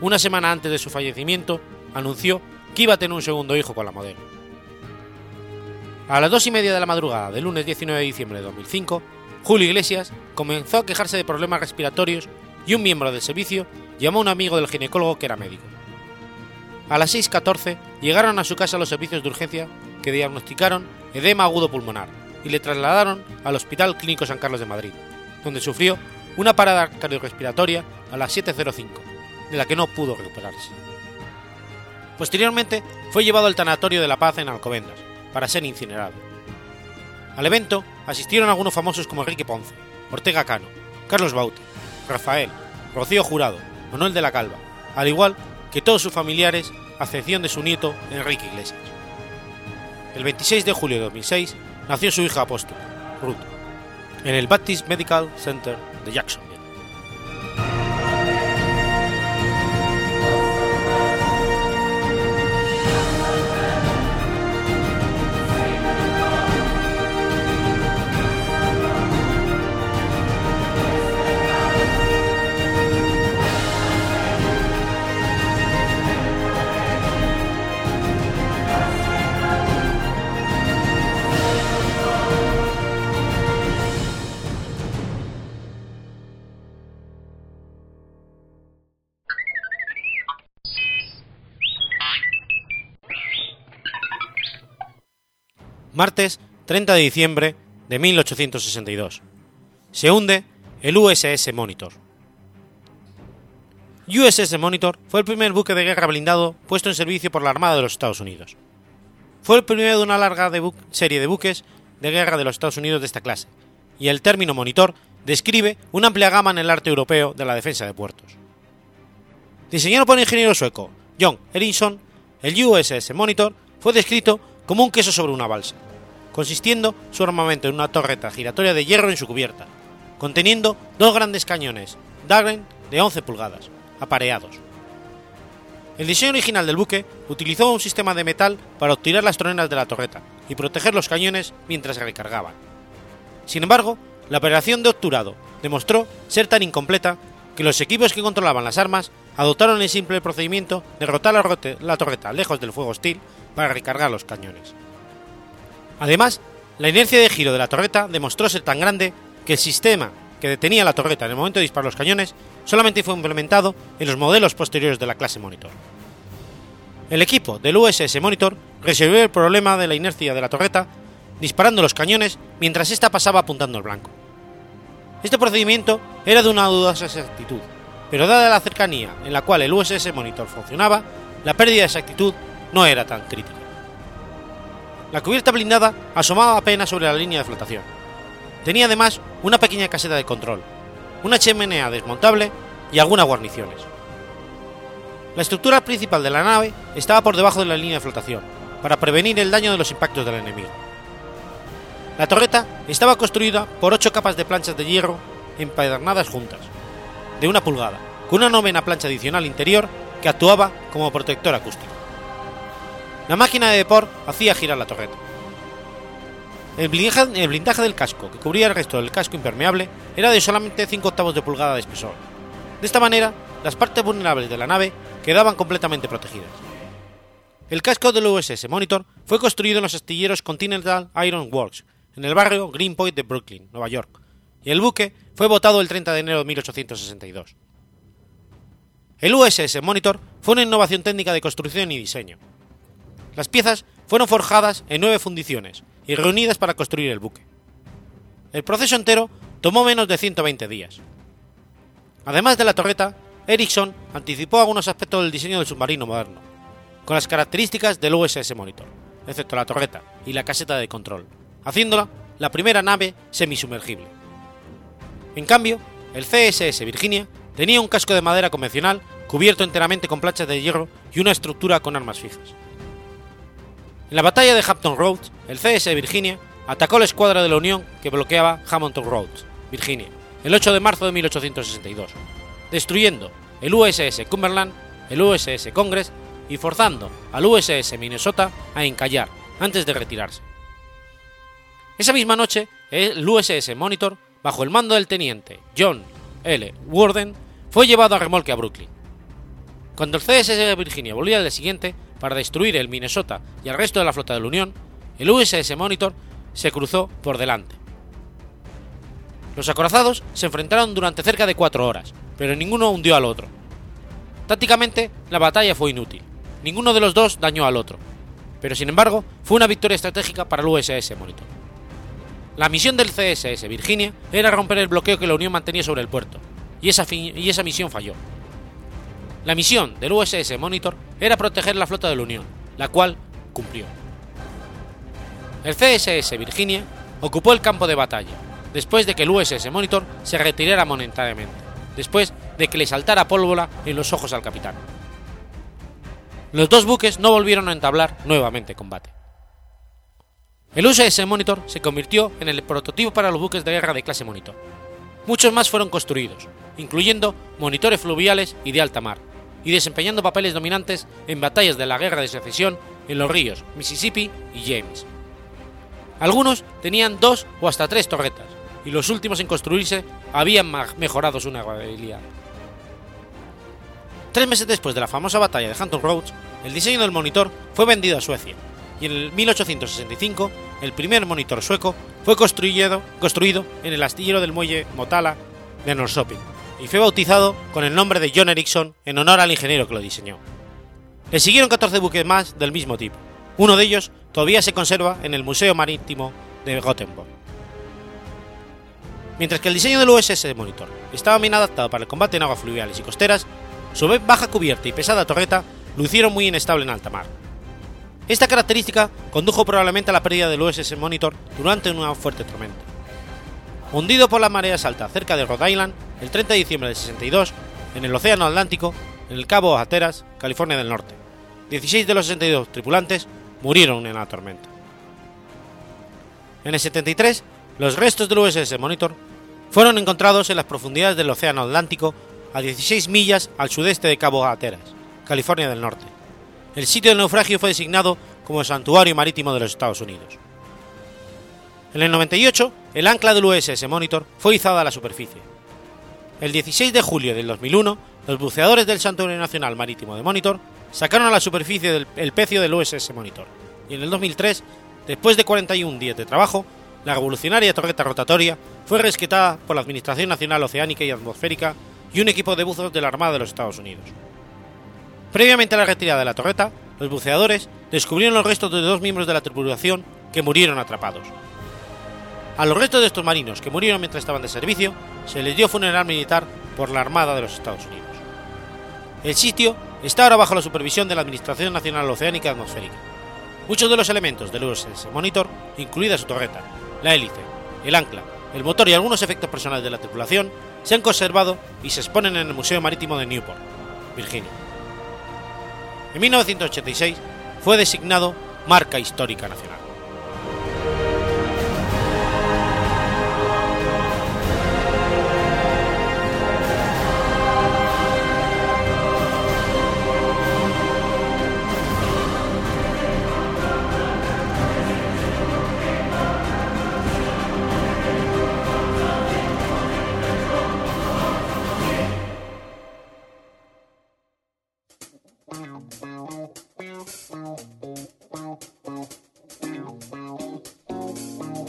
Una semana antes de su fallecimiento, anunció que iba a tener un segundo hijo con la modelo. A las dos y media de la madrugada del lunes 19 de diciembre de 2005, Julio Iglesias comenzó a quejarse de problemas respiratorios y un miembro del servicio llamó a un amigo del ginecólogo que era médico. A las 6.14 llegaron a su casa los servicios de urgencia que diagnosticaron edema agudo pulmonar y le trasladaron al Hospital Clínico San Carlos de Madrid, donde sufrió una parada cardiorrespiratoria a las 7.05, de la que no pudo recuperarse. Posteriormente fue llevado al Tanatorio de la Paz en Alcobendas, para ser incinerado. Al evento asistieron algunos famosos como Enrique Ponce, Ortega Cano, Carlos Baute, Rafael, Rocío Jurado, Manuel de la Calva, al igual que todos sus familiares, a excepción de su nieto Enrique Iglesias. El 26 de julio de 2006 nació su hija apóstola, Ruth, en el Baptist Medical Center de Jackson. Martes 30 de diciembre de 1862. Se hunde el USS Monitor. USS Monitor fue el primer buque de guerra blindado puesto en servicio por la Armada de los Estados Unidos. Fue el primero de una larga serie de buques de guerra de los Estados Unidos de esta clase, y el término monitor describe una amplia gama en el arte europeo de la defensa de puertos. Diseñado por el ingeniero sueco John Eriksson, el USS Monitor fue descrito como un queso sobre una balsa, consistiendo su armamento en una torreta giratoria de hierro en su cubierta, conteniendo dos grandes cañones Dagen de 11 pulgadas, apareados. El diseño original del buque utilizó un sistema de metal para obturar las troneras de la torreta y proteger los cañones mientras se recargaban. Sin embargo, la operación de obturado demostró ser tan incompleta que los equipos que controlaban las armas adoptaron el simple procedimiento de rotar la torreta lejos del fuego hostil para recargar los cañones. Además, la inercia de giro de la torreta demostró ser tan grande que el sistema que detenía la torreta en el momento de disparar los cañones solamente fue implementado en los modelos posteriores de la clase Monitor. El equipo del USS Monitor resolvió el problema de la inercia de la torreta disparando los cañones mientras ésta pasaba apuntando al blanco. Este procedimiento era de una dudosa exactitud, pero dada la cercanía en la cual el USS Monitor funcionaba, la pérdida de exactitud no era tan crítica. La cubierta blindada asomaba apenas sobre la línea de flotación. Tenía además una pequeña caseta de control, una chimenea desmontable y algunas guarniciones. La estructura principal de la nave estaba por debajo de la línea de flotación, para prevenir el daño de los impactos del enemigo. La torreta estaba construida por ocho capas de planchas de hierro empedranadas juntas, de una pulgada, con una novena plancha adicional interior que actuaba como protector acústico. La máquina de vapor hacía girar la torreta. El blindaje, el blindaje, del casco, que cubría el resto del casco impermeable, era de solamente 5 octavos de pulgada de espesor. De esta manera, las partes vulnerables de la nave quedaban completamente protegidas. El casco del USS Monitor fue construido en los astilleros Continental Iron Works, en el barrio Greenpoint de Brooklyn, Nueva York, y el buque fue votado el 30 de enero de 1862. El USS Monitor fue una innovación técnica de construcción y diseño. Las piezas fueron forjadas en nueve fundiciones y reunidas para construir el buque. El proceso entero tomó menos de 120 días. Además de la torreta, Ericsson anticipó algunos aspectos del diseño del submarino moderno, con las características del USS Monitor, excepto la torreta y la caseta de control, haciéndola la primera nave semisumergible. En cambio, el CSS Virginia tenía un casco de madera convencional cubierto enteramente con planchas de hierro y una estructura con armas fijas. En la batalla de Hampton Roads, el CS Virginia atacó la escuadra de la Unión que bloqueaba Hampton Roads, Virginia, el 8 de marzo de 1862, destruyendo el USS Cumberland, el USS Congress y forzando al USS Minnesota a encallar antes de retirarse. Esa misma noche, el USS Monitor, bajo el mando del teniente John L. Warden, fue llevado a remolque a Brooklyn. Cuando el CSS Virginia volvía al día siguiente, para destruir el Minnesota y el resto de la flota de la Unión, el USS Monitor se cruzó por delante. Los acorazados se enfrentaron durante cerca de cuatro horas, pero ninguno hundió al otro. Tácticamente, la batalla fue inútil. Ninguno de los dos dañó al otro. Pero sin embargo, fue una victoria estratégica para el USS Monitor. La misión del CSS Virginia era romper el bloqueo que la Unión mantenía sobre el puerto, y esa, y esa misión falló. La misión del USS Monitor era proteger la flota de la Unión, la cual cumplió. El CSS Virginia ocupó el campo de batalla, después de que el USS Monitor se retirara momentáneamente, después de que le saltara pólvora en los ojos al capitán. Los dos buques no volvieron a entablar nuevamente combate. El USS Monitor se convirtió en el prototipo para los buques de guerra de clase Monitor. Muchos más fueron construidos, incluyendo monitores fluviales y de alta mar, y desempeñando papeles dominantes en batallas de la Guerra de Secesión en los ríos Mississippi y James. Algunos tenían dos o hasta tres torretas, y los últimos en construirse habían mejorado su navegabilidad. Tres meses después de la famosa batalla de Hampton Roads, el diseño del monitor fue vendido a Suecia, y en 1865 el primer monitor sueco fue construido, construido en el astillero del muelle Motala de Norrköping, y fue bautizado con el nombre de John Ericsson en honor al ingeniero que lo diseñó. Le siguieron 14 buques más del mismo tipo. Uno de ellos todavía se conserva en el Museo Marítimo de Gothenburg. Mientras que el diseño del USS Monitor estaba bien adaptado para el combate en aguas fluviales y costeras, su baja cubierta y pesada torreta lo hicieron muy inestable en alta mar. Esta característica condujo probablemente a la pérdida del USS Monitor durante una fuerte tormenta. Hundido por las mareas altas cerca de Rhode Island, el 30 de diciembre del 62, en el Océano Atlántico, en el Cabo Hatteras, California del Norte. 16 de los 62 tripulantes murieron en la tormenta. En el 73, los restos del USS Monitor fueron encontrados en las profundidades del Océano Atlántico a 16 millas al sudeste de Cabo Hatteras, California del Norte. El sitio del naufragio fue designado como Santuario Marítimo de los Estados Unidos. En el 98, el ancla del USS Monitor fue izada a la superficie, el 16 de julio del 2001, los buceadores del Santuario Nacional Marítimo de Monitor sacaron a la superficie el pecio del USS Monitor, y en el 2003, después de 41 días de trabajo, la revolucionaria torreta rotatoria fue rescatada por la Administración Nacional Oceánica y Atmosférica y un equipo de buzos de la Armada de los Estados Unidos. Previamente a la retirada de la torreta, los buceadores descubrieron los restos de dos miembros de la tripulación que murieron atrapados, a los restos de estos marinos que murieron mientras estaban de servicio se les dio funeral militar por la Armada de los Estados Unidos. El sitio está ahora bajo la supervisión de la Administración Nacional Oceánica y Atmosférica. Muchos de los elementos del USS Monitor, incluida su torreta, la hélice, el ancla, el motor y algunos efectos personales de la tripulación, se han conservado y se exponen en el Museo Marítimo de Newport, Virginia. en 1986 fue designado Marca Histórica Nacional.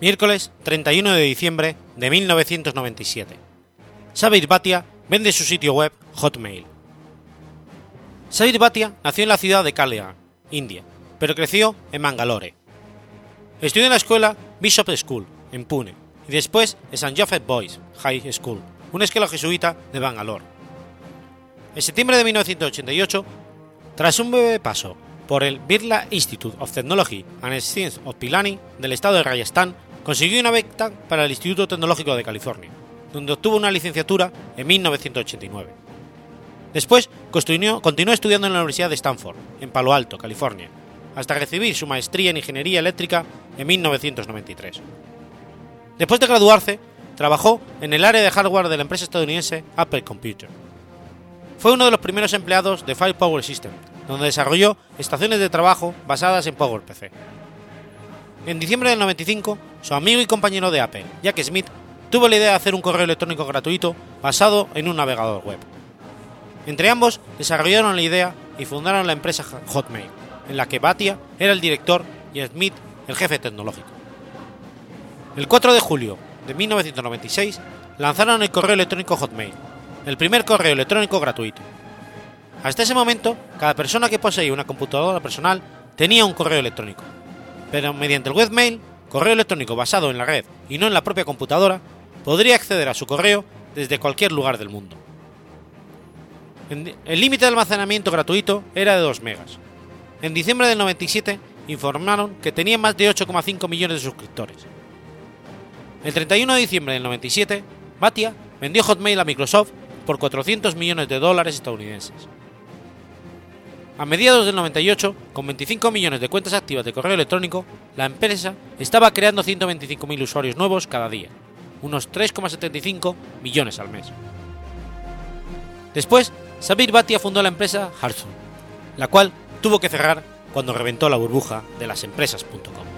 Miércoles 31 de diciembre de 1997. Sabir Bhatia vende su sitio web Hotmail. Sabir Bhatia nació en la ciudad de Kalyan, India, pero creció en Mangalore. Estudió en la escuela Bishop School, en Pune, y después en St. Joseph Boys High School, una escuela jesuita de Bangalore. En septiembre de 1988, tras un breve paso por el Birla Institute of Technology and Science of Pilani del estado de Rajasthan, consiguió una beca para el Instituto Tecnológico de California, donde obtuvo una licenciatura en 1989. Después continuó, estudiando en la Universidad de Stanford, en Palo Alto, California, hasta recibir su maestría en Ingeniería Eléctrica en 1993. Después de graduarse, trabajó en el área de hardware de la empresa estadounidense Apple Computer. Fue uno de los primeros empleados de Firepower System, donde desarrolló estaciones de trabajo basadas en PowerPC. En diciembre del 95, su amigo y compañero de Apple, Jack Smith, tuvo la idea de hacer un correo electrónico gratuito basado en un navegador web. Entre ambos desarrollaron la idea y fundaron la empresa Hotmail, en la que Batia era el director y Smith el jefe tecnológico. El 4 de julio de 1996 lanzaron el correo electrónico Hotmail, el primer correo electrónico gratuito. Hasta ese momento, cada persona que poseía una computadora personal tenía un correo electrónico, pero mediante el webmail, correo electrónico basado en la red y no en la propia computadora, podría acceder a su correo desde cualquier lugar del mundo. El límite de almacenamiento gratuito era de 2 megas. En diciembre del 97 informaron que tenía más de 8,5 millones de suscriptores. El 31 de diciembre del 97, Batia vendió Hotmail a Microsoft por 400 millones de dólares estadounidenses. A mediados del 98, con 25 millones de cuentas activas de correo electrónico, la empresa estaba creando 125.000 usuarios nuevos cada día, unos 3,75 millones al mes. Después, Sabir Bhatia fundó la empresa Hearthstone, la cual tuvo que cerrar cuando reventó la burbuja de las empresas.com.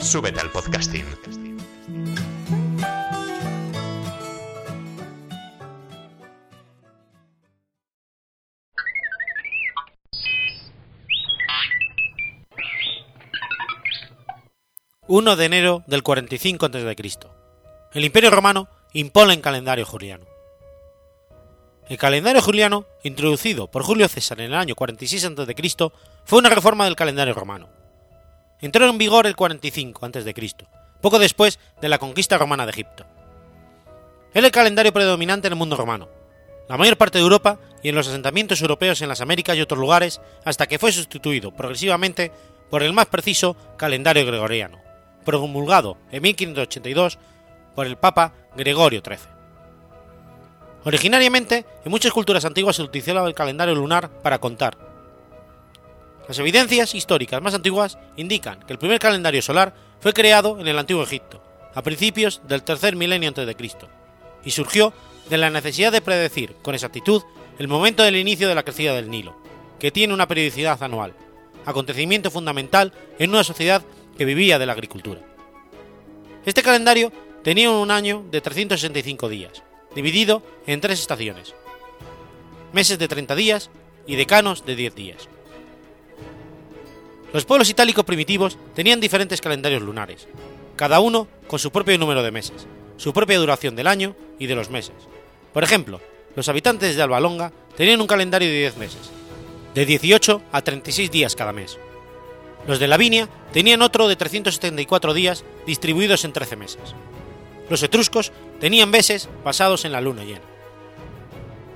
Súbete al podcasting. 1 de enero del 45 a.C. El Imperio Romano impone el calendario juliano. El calendario juliano, introducido por Julio César en el año 46 a.C., fue una reforma del calendario romano. Entró en vigor el 45 a.C., poco después de la conquista romana de Egipto. Era el calendario predominante en el mundo romano, la mayor parte de Europa y en los asentamientos europeos en las Américas y otros lugares, hasta que fue sustituido progresivamente por el más preciso calendario gregoriano, promulgado en 1582 por el Papa Gregorio XIII. Originariamente, en muchas culturas antiguas se utilizaba el calendario lunar para contar. Las evidencias históricas más antiguas indican que el primer calendario solar fue creado en el antiguo Egipto, a principios del tercer milenio antes de Cristo, y surgió de la necesidad de predecir con exactitud el momento del inicio de la crecida del Nilo, que tiene una periodicidad anual, acontecimiento fundamental en una sociedad que vivía de la agricultura. Este calendario tenía un año de 365 días, dividido en tres estaciones, meses de 30 días y decanos de 10 días. Los pueblos itálicos primitivos tenían diferentes calendarios lunares, cada uno con su propio número de meses, su propia duración del año y de los meses. Por ejemplo, los habitantes de Albalonga tenían un calendario de 10 meses, de 18 a 36 días cada mes. Los de Lavinia tenían otro de 374 días distribuidos en 13 meses. Los etruscos tenían meses basados en la luna llena.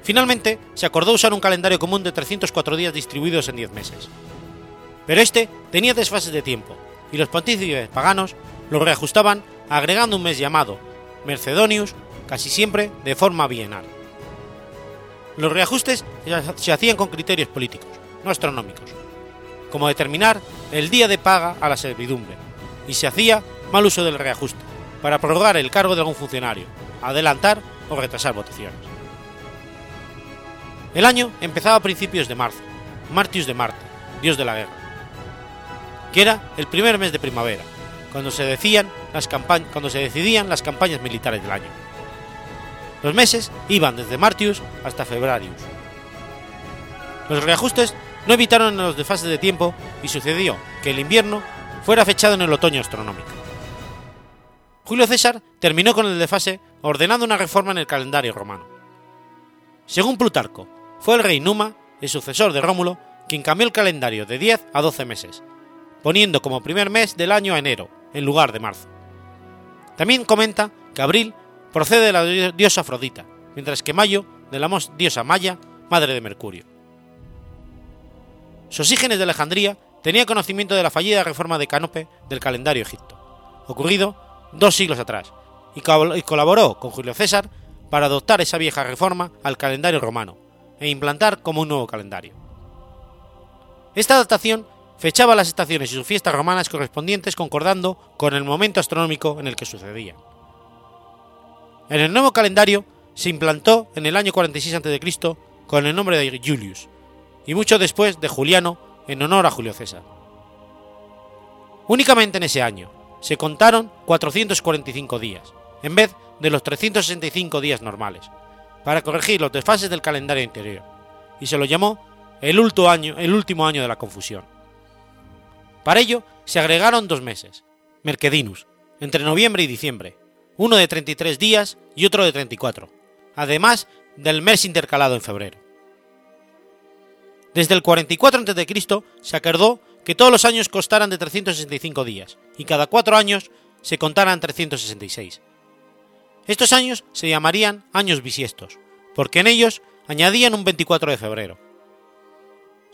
Finalmente, se acordó usar un calendario común de 304 días distribuidos en 10 meses. Pero este tenía desfases de tiempo, y los pontífices paganos lo reajustaban agregando un mes llamado Mercedonius, casi siempre de forma bienal. Los reajustes se hacían con criterios políticos, no astronómicos, como determinar el día de paga a la servidumbre, y se hacía mal uso del reajuste, para prorrogar el cargo de algún funcionario, adelantar o retrasar votaciones. El año empezaba a principios de marzo, Martius de Marte, dios de la guerra, que era el primer mes de primavera, cuando se, decían las cuando se decidían las campañas militares del año. Los meses iban desde Martius hasta Febrarius. Los reajustes no evitaron los desfases de tiempo y sucedió que el invierno fuera fechado en el otoño astronómico. Julio César terminó con el desfase ordenando una reforma en el calendario romano. Según Plutarco, fue el rey Numa, el sucesor de Rómulo, quien cambió el calendario de 10 a 12 meses, poniendo como primer mes del año enero, en lugar de marzo. También comenta que abril procede de la diosa Afrodita, mientras que mayo de la diosa Maya, madre de Mercurio. Sosígenes de Alejandría tenía conocimiento de la fallida reforma de Cánope del calendario egipto, ocurrido dos siglos atrás, y colaboró con Julio César para adoptar esa vieja reforma al calendario romano e implantar como un nuevo calendario. Esta adaptación fechaba las estaciones y sus fiestas romanas correspondientes concordando con el momento astronómico en el que sucedían. En el nuevo calendario se implantó en el año 46 a.C. con el nombre de Julius, y mucho después de Juliano en honor a Julio César. Únicamente en ese año se contaron 445 días, en vez de los 365 días normales, para corregir los desfases del calendario interior, y se lo llamó el último año, el último año de la confusión. Para ello se agregaron dos meses, Mercedinus, entre noviembre y diciembre, uno de 33 días y otro de 34, además del mes intercalado en febrero. Desde el 44 a.C. se acordó que todos los años costaran de 365 días, y cada cuatro años se contaran 366. Estos años se llamarían años bisiestos, porque en ellos añadían un 24 de febrero.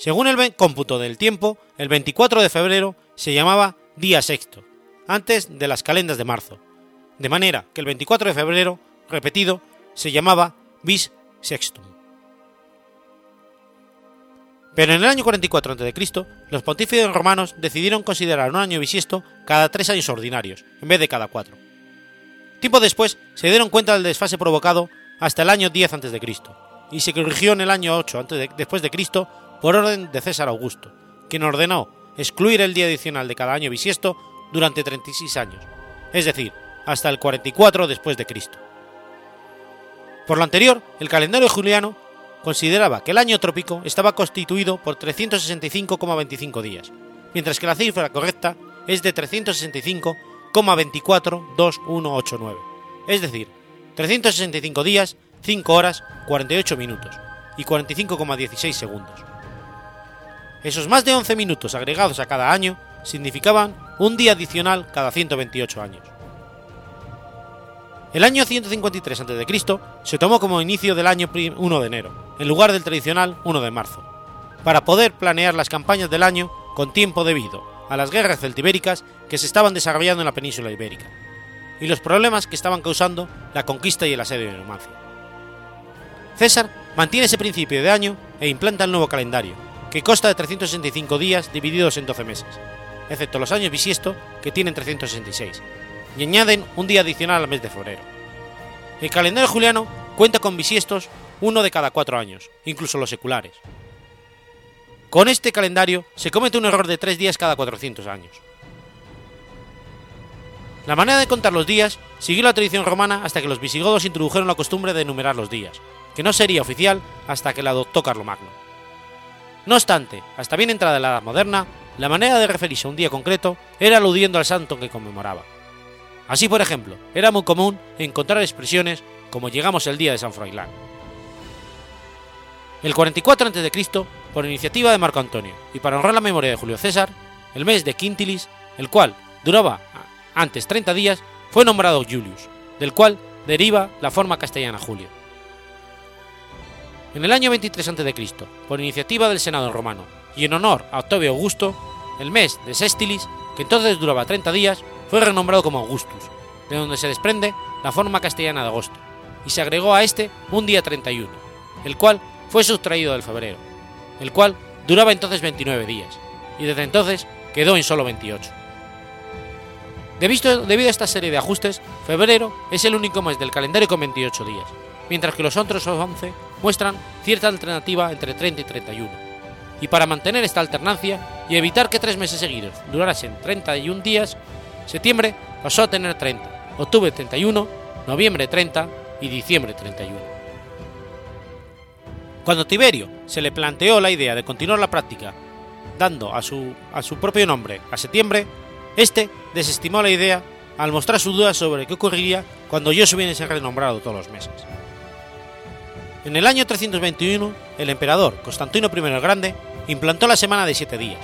Según el cómputo del tiempo, el 24 de febrero se llamaba día sexto, antes de las calendas de marzo, de manera que el 24 de febrero, repetido, se llamaba bis sextum. Pero en el año 44 a.C., los pontífices romanos decidieron considerar un año bisiesto cada tres años ordinarios, en vez de cada cuatro. Tiempo después se dieron cuenta del desfase provocado hasta el año 10 a.C., y se corrigió en el año 8 antes de, después de Cristo por orden de César Augusto, quien ordenó excluir el día adicional de cada año bisiesto durante 36 años, es decir, hasta el 44 después de Cristo. Por lo anterior, el calendario juliano consideraba que el año trópico estaba constituido por 365,25 días, mientras que la cifra correcta es de 365,242189, es decir, 365 días, 5 horas, 48 minutos y 45,16 segundos. Esos más de 11 minutos agregados a cada año significaban un día adicional cada 128 años. El año 153 a.C. se tomó como inicio del año 1 de enero, en lugar del tradicional 1 de marzo, para poder planear las campañas del año con tiempo debido a las guerras celtibéricas que se estaban desarrollando en la península ibérica, y los problemas que estaban causando la conquista y el asedio de Numancia. César mantiene ese principio de año e implanta el nuevo calendario, que consta de 365 días divididos en 12 meses, excepto los años bisiesto, que tienen 366, y añaden un día adicional al mes de febrero. El calendario juliano cuenta con bisiestos uno de cada cuatro años, incluso los seculares. Con este calendario se comete un error de tres días cada 400 años. La manera de contar los días siguió la tradición romana hasta que los visigodos introdujeron la costumbre de enumerar los días, que no sería oficial hasta que la adoptó Carlomagno. No obstante, hasta bien entrada la Edad Moderna, la manera de referirse a un día concreto era aludiendo al santo que conmemoraba. Así, por ejemplo, era muy común encontrar expresiones como llegamos el día de San Froilán. El 44 a.C., por iniciativa de Marco Antonio y para honrar la memoria de Julio César, el mes de Quintilis, el cual duraba antes 30 días, fue nombrado Julius, del cual deriva la forma castellana Julio. En el año 23 a.C., por iniciativa del Senado romano y en honor a Octavio Augusto, el mes de Sestilis, que entonces duraba 30 días, fue renombrado como Augustus, de donde se desprende la forma castellana de agosto, y se agregó a este un día 31, el cual fue sustraído del febrero, el cual duraba entonces 29 días, y desde entonces quedó en solo 28. Debido a esta serie de ajustes, febrero es el único mes del calendario con 28 días, mientras que los otros 11 muestran cierta alternativa entre 30 y 31. Y para mantener esta alternancia y evitar que tres meses seguidos durasen 31 días, septiembre pasó a tener 30, octubre 31, noviembre 30 y diciembre 31. Cuando Tiberio se le planteó la idea de continuar la práctica, dando a su, a su propio nombre a septiembre, este desestimó la idea al mostrar su duda sobre qué ocurriría cuando yo se hubiese renombrado todos los meses. En el año 321, el emperador Constantino I el Grande implantó la semana de siete días,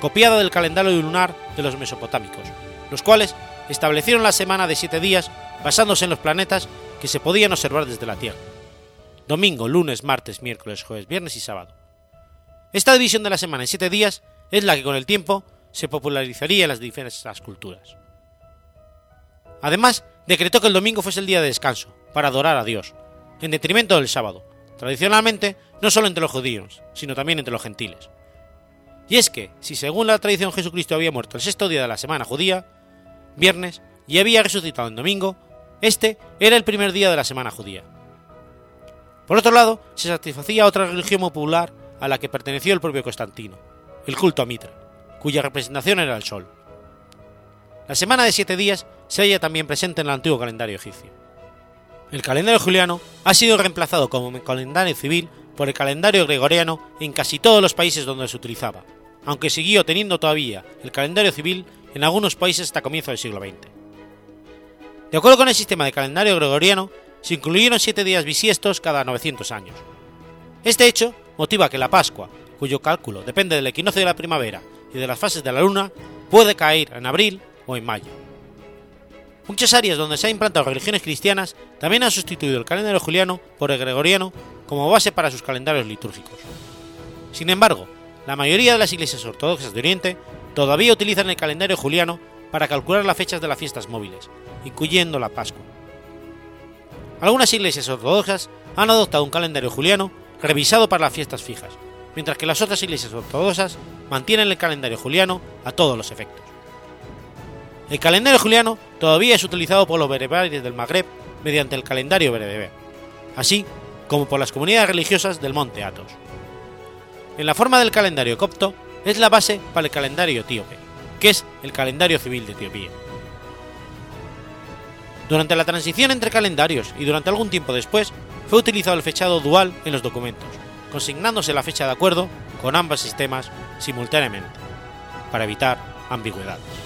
copiada del calendario lunar de los mesopotámicos, los cuales establecieron la semana de siete días basándose en los planetas que se podían observar desde la Tierra. Domingo, lunes, martes, miércoles, jueves, viernes y sábado. Esta división de la semana en siete días es la que con el tiempo se popularizaría en las diversas culturas. Además, decretó que el domingo fuese el día de descanso, para adorar a Dios, en detrimento del sábado, tradicionalmente no solo entre los judíos, sino también entre los gentiles. Y es que, si según la tradición Jesucristo había muerto el sexto día de la semana judía, viernes, y había resucitado en domingo, este era el primer día de la semana judía. Por otro lado, se satisfacía otra religión popular a la que perteneció el propio Constantino, el culto a Mitra, cuya representación era el sol. La semana de siete días se halla también presente en el antiguo calendario egipcio. El calendario juliano ha sido reemplazado como calendario civil por el calendario gregoriano en casi todos los países donde se utilizaba, aunque siguió teniendo todavía el calendario civil en algunos países hasta comienzo del siglo XX. De acuerdo con el sistema de calendario gregoriano, se incluyeron siete días bisiestos cada 900 años. Este hecho motiva que la Pascua, cuyo cálculo depende del equinoccio de la primavera y de las fases de la luna, puede caer en abril o en mayo. Muchas áreas donde se han implantado religiones cristianas también han sustituido el calendario juliano por el gregoriano como base para sus calendarios litúrgicos. Sin embargo, la mayoría de las iglesias ortodoxas de Oriente todavía utilizan el calendario juliano para calcular las fechas de las fiestas móviles, incluyendo la Pascua. Algunas iglesias ortodoxas han adoptado un calendario juliano revisado para las fiestas fijas, mientras que las otras iglesias ortodoxas mantienen el calendario juliano a todos los efectos. El calendario juliano todavía es utilizado por los bereberes del Magreb mediante el calendario bereber, así como por las comunidades religiosas del monte Athos. En la forma del calendario copto es la base para el calendario etíope, que es el calendario civil de Etiopía. Durante la transición entre calendarios y durante algún tiempo después, fue utilizado el fechado dual en los documentos, consignándose la fecha de acuerdo con ambos sistemas simultáneamente, para evitar ambigüedades.